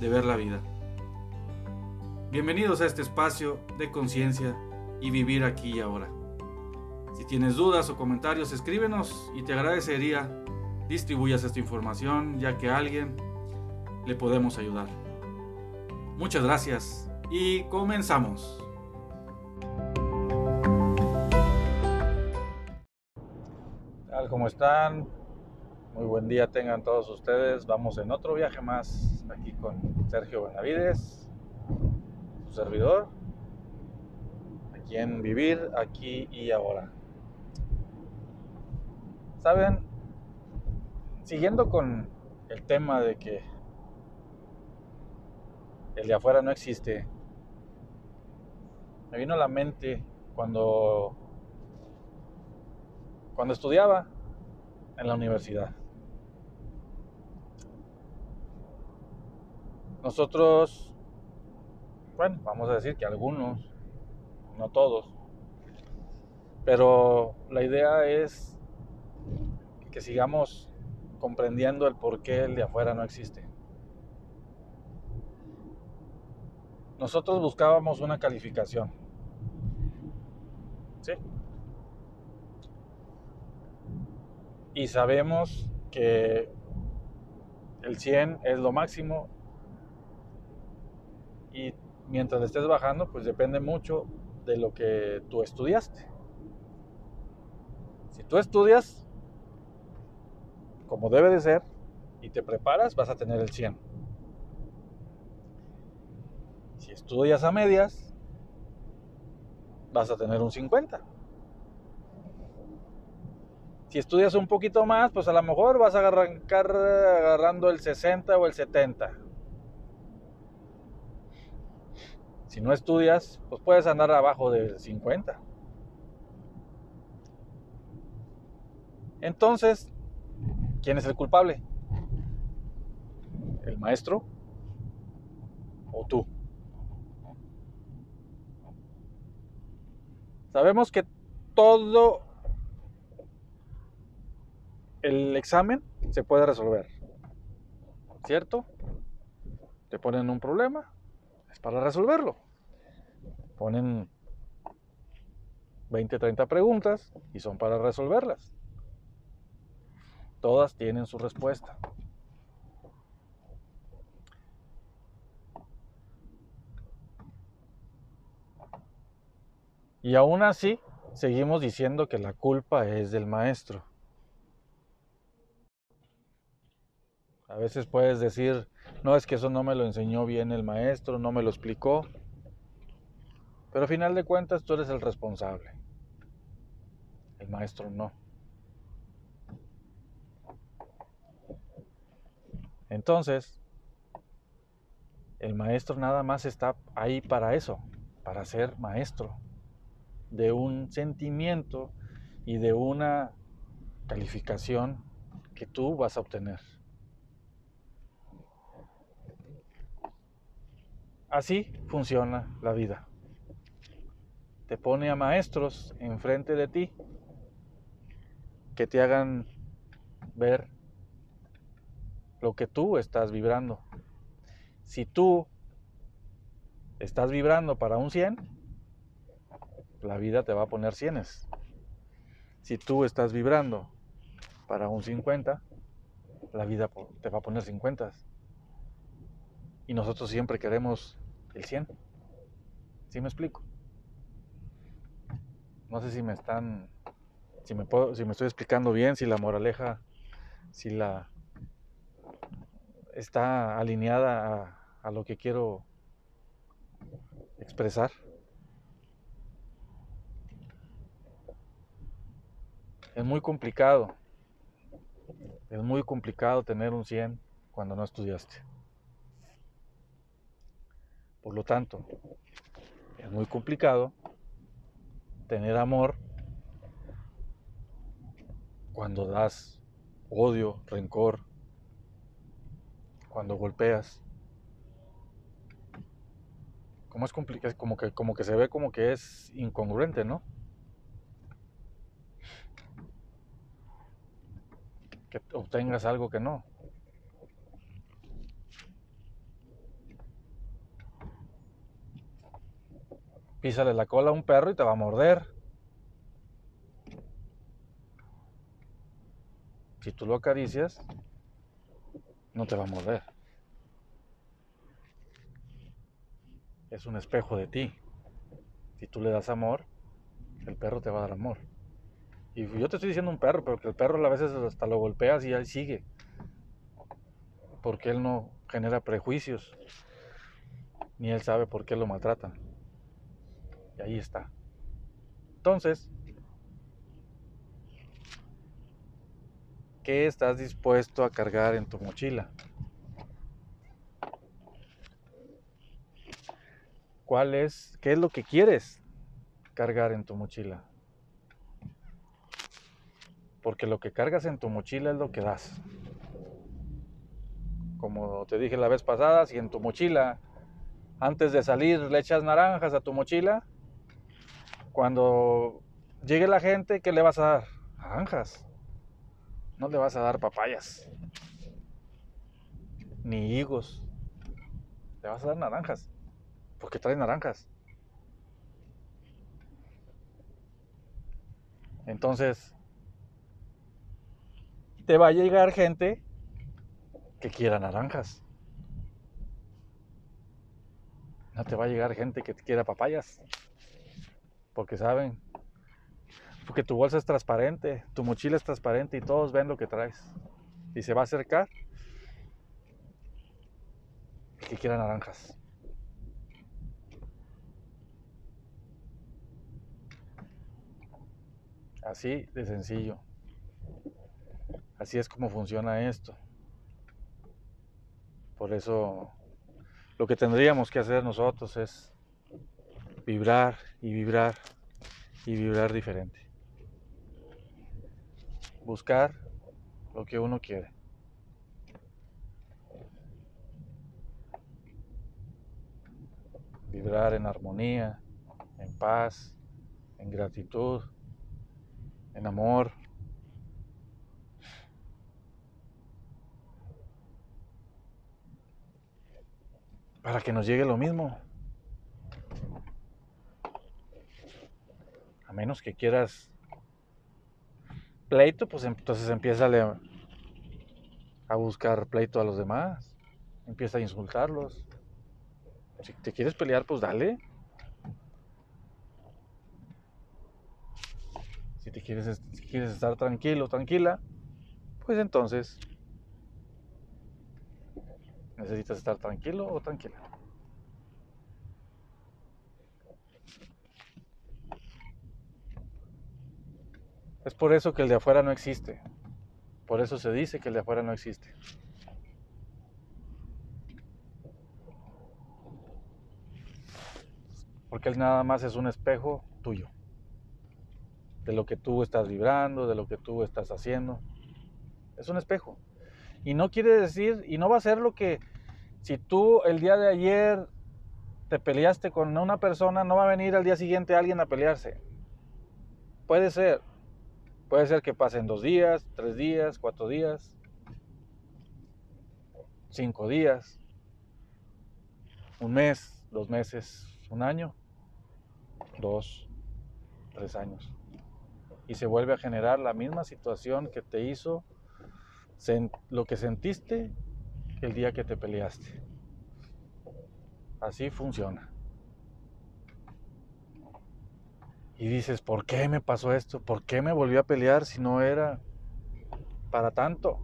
de ver la vida. Bienvenidos a este espacio de conciencia y vivir aquí y ahora. Si tienes dudas o comentarios, escríbenos y te agradecería distribuyas esta información ya que a alguien le podemos ayudar. Muchas gracias y comenzamos. Como están? Muy buen día tengan todos ustedes. Vamos en otro viaje más aquí con Sergio Benavides, su servidor, aquí en Vivir, aquí y ahora. Saben, siguiendo con el tema de que el de afuera no existe, me vino a la mente cuando, cuando estudiaba en la universidad. Nosotros, bueno, vamos a decir que algunos, no todos, pero la idea es que sigamos comprendiendo el por qué el de afuera no existe. Nosotros buscábamos una calificación. ¿Sí? Y sabemos que el 100 es lo máximo y mientras estés bajando, pues depende mucho de lo que tú estudiaste. Si tú estudias como debe de ser y te preparas, vas a tener el 100. Si estudias a medias, vas a tener un 50. Si estudias un poquito más, pues a lo mejor vas a arrancar agarrando el 60 o el 70 Si no estudias, pues puedes andar abajo del 50. Entonces, ¿quién es el culpable? ¿El maestro o tú? Sabemos que todo el examen se puede resolver, ¿cierto? Te ponen un problema, para resolverlo. Ponen 20, 30 preguntas y son para resolverlas. Todas tienen su respuesta. Y aún así, seguimos diciendo que la culpa es del maestro. A veces puedes decir, no es que eso no me lo enseñó bien el maestro, no me lo explicó. Pero a final de cuentas tú eres el responsable. El maestro no. Entonces, el maestro nada más está ahí para eso, para ser maestro de un sentimiento y de una calificación que tú vas a obtener. Así funciona la vida. Te pone a maestros enfrente de ti que te hagan ver lo que tú estás vibrando. Si tú estás vibrando para un 100, la vida te va a poner 100. Si tú estás vibrando para un 50, la vida te va a poner 50. Y nosotros siempre queremos el 100. ¿Sí me explico? No sé si me están, si me, puedo, si me estoy explicando bien, si la moraleja, si la está alineada a, a lo que quiero expresar. Es muy complicado. Es muy complicado tener un 100 cuando no estudiaste. Por lo tanto, es muy complicado tener amor cuando das odio, rencor, cuando golpeas. Como es complicado, como que, como que se ve como que es incongruente, ¿no? Que obtengas algo que no. Písale la cola a un perro y te va a morder. Si tú lo acaricias, no te va a morder. Es un espejo de ti. Si tú le das amor, el perro te va a dar amor. Y yo te estoy diciendo un perro, pero que el perro a veces hasta lo golpeas y ahí sigue. Porque él no genera prejuicios. Ni él sabe por qué lo maltratan ahí está. Entonces, ¿qué estás dispuesto a cargar en tu mochila? ¿Cuál es, qué es lo que quieres cargar en tu mochila? Porque lo que cargas en tu mochila es lo que das. Como te dije la vez pasada, si en tu mochila, antes de salir, le echas naranjas a tu mochila, cuando llegue la gente, ¿qué le vas a dar? Naranjas. No le vas a dar papayas. Ni higos. Le vas a dar naranjas. Porque trae naranjas. Entonces, te va a llegar gente que quiera naranjas. No te va a llegar gente que quiera papayas porque saben, porque tu bolsa es transparente, tu mochila es transparente y todos ven lo que traes. Y se va a acercar el que quiera naranjas. Así de sencillo. Así es como funciona esto. Por eso lo que tendríamos que hacer nosotros es vibrar y vibrar y vibrar diferente. Buscar lo que uno quiere. Vibrar en armonía, en paz, en gratitud, en amor. Para que nos llegue lo mismo. A menos que quieras pleito, pues entonces empieza a buscar pleito a los demás. Empieza a insultarlos. Si te quieres pelear, pues dale. Si te quieres, si quieres estar tranquilo, tranquila, pues entonces necesitas estar tranquilo o tranquila. Es por eso que el de afuera no existe. Por eso se dice que el de afuera no existe. Porque él nada más es un espejo tuyo. De lo que tú estás vibrando, de lo que tú estás haciendo. Es un espejo. Y no quiere decir, y no va a ser lo que, si tú el día de ayer te peleaste con una persona, no va a venir al día siguiente alguien a pelearse. Puede ser, Puede ser que pasen dos días, tres días, cuatro días, cinco días, un mes, dos meses, un año, dos, tres años. Y se vuelve a generar la misma situación que te hizo lo que sentiste el día que te peleaste. Así funciona. Y dices, ¿por qué me pasó esto? ¿Por qué me volví a pelear si no era para tanto?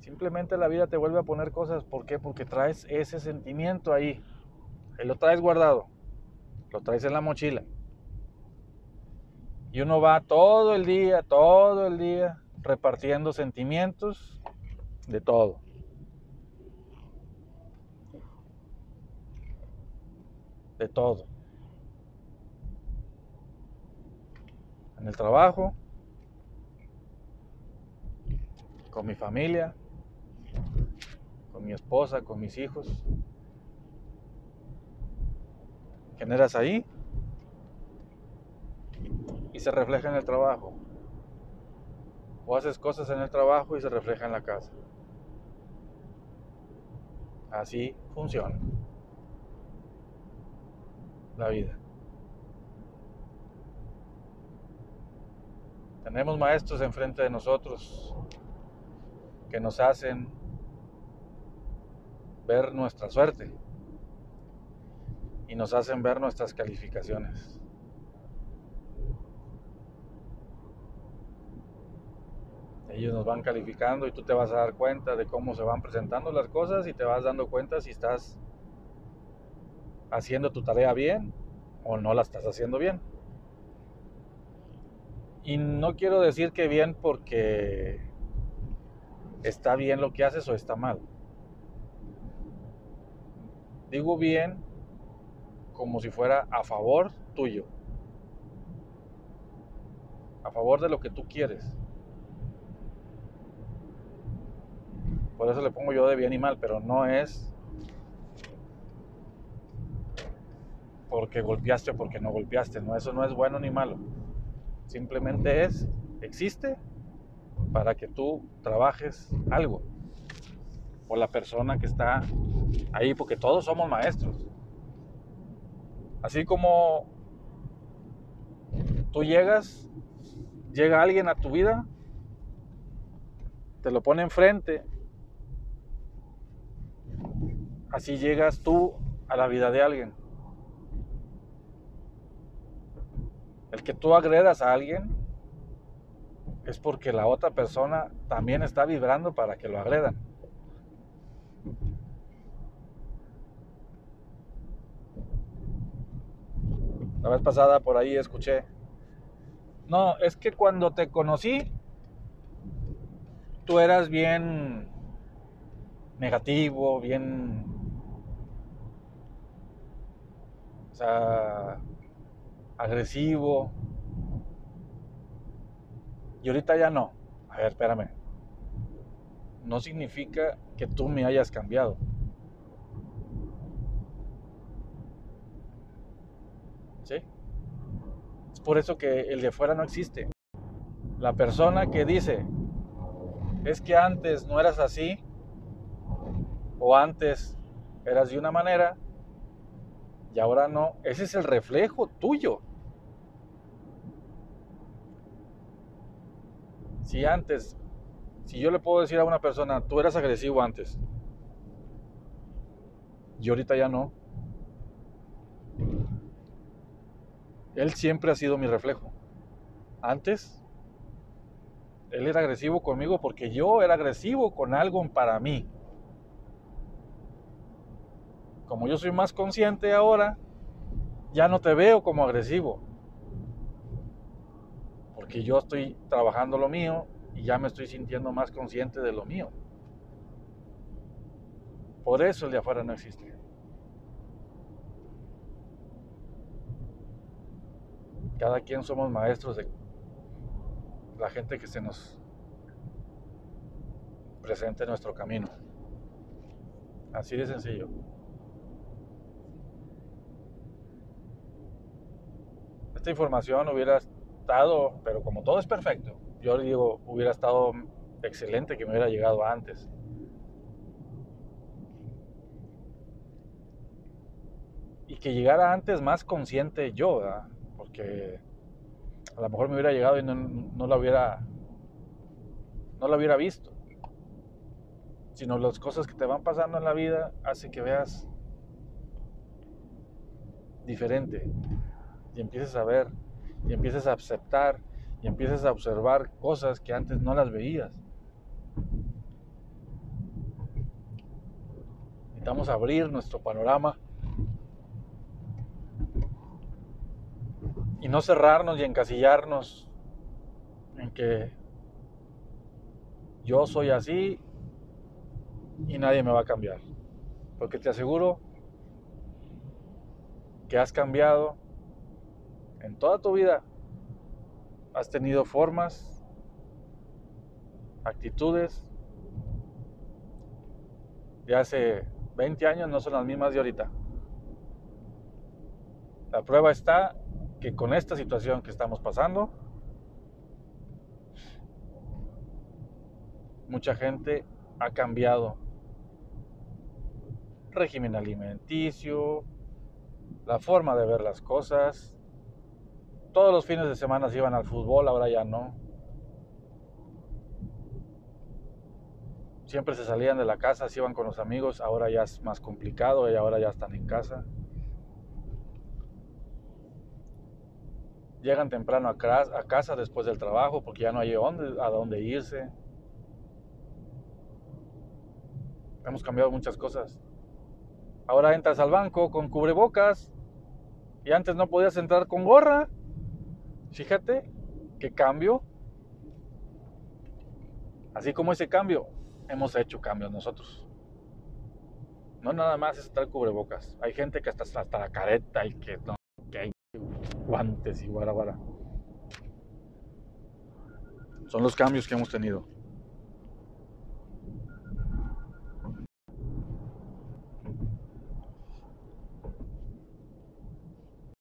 Simplemente la vida te vuelve a poner cosas. ¿Por qué? Porque traes ese sentimiento ahí. Y lo traes guardado. Lo traes en la mochila. Y uno va todo el día, todo el día, repartiendo sentimientos de todo. De todo. En el trabajo, con mi familia, con mi esposa, con mis hijos. Generas ahí y se refleja en el trabajo. O haces cosas en el trabajo y se refleja en la casa. Así funciona la vida. Tenemos maestros enfrente de nosotros que nos hacen ver nuestra suerte y nos hacen ver nuestras calificaciones. Ellos nos van calificando y tú te vas a dar cuenta de cómo se van presentando las cosas y te vas dando cuenta si estás haciendo tu tarea bien o no la estás haciendo bien. Y no quiero decir que bien porque está bien lo que haces o está mal. Digo bien como si fuera a favor tuyo. A favor de lo que tú quieres. Por eso le pongo yo de bien y mal, pero no es porque golpeaste o porque no golpeaste. No, eso no es bueno ni malo. Simplemente es, existe para que tú trabajes algo. O la persona que está ahí, porque todos somos maestros. Así como tú llegas, llega alguien a tu vida, te lo pone enfrente, así llegas tú a la vida de alguien. El que tú agredas a alguien es porque la otra persona también está vibrando para que lo agredan. La vez pasada por ahí escuché, no, es que cuando te conocí, tú eras bien negativo, bien... O sea, agresivo. Y ahorita ya no. A ver, espérame. No significa que tú me hayas cambiado. ¿Sí? Es por eso que el de fuera no existe. La persona que dice, es que antes no eras así, o antes eras de una manera, y ahora no. Ese es el reflejo tuyo. Si antes, si yo le puedo decir a una persona, tú eras agresivo antes, y ahorita ya no, él siempre ha sido mi reflejo. Antes, él era agresivo conmigo porque yo era agresivo con algo para mí como yo soy más consciente ahora, ya no te veo como agresivo. Porque yo estoy trabajando lo mío y ya me estoy sintiendo más consciente de lo mío. Por eso el de afuera no existe. Cada quien somos maestros de la gente que se nos presente en nuestro camino. Así de sencillo. Esta información hubiera estado, pero como todo es perfecto, yo digo, hubiera estado excelente que me hubiera llegado antes. Y que llegara antes más consciente yo, porque a lo mejor me hubiera llegado y no, no la hubiera no la hubiera visto. Sino las cosas que te van pasando en la vida hace que veas diferente y empieces a ver y empieces a aceptar y empieces a observar cosas que antes no las veías. Necesitamos abrir nuestro panorama y no cerrarnos y encasillarnos en que yo soy así y nadie me va a cambiar. Porque te aseguro que has cambiado en toda tu vida. Has tenido formas, actitudes de hace 20 años no son las mismas de ahorita. La prueba está que con esta situación que estamos pasando, mucha gente ha cambiado régimen alimenticio, la forma de ver las cosas. Todos los fines de semana se iban al fútbol, ahora ya no. Siempre se salían de la casa, se iban con los amigos, ahora ya es más complicado y ahora ya están en casa. llegan temprano a casa después del trabajo porque ya no hay a dónde irse. Hemos cambiado muchas cosas. Ahora entras al banco con cubrebocas y antes no podías entrar con gorra. Fíjate qué cambio. Así como ese cambio, hemos hecho cambios nosotros. No nada más es estar cubrebocas. Hay gente que hasta, hasta la careta y que no, que hay guantes y guara guara. Son los cambios que hemos tenido.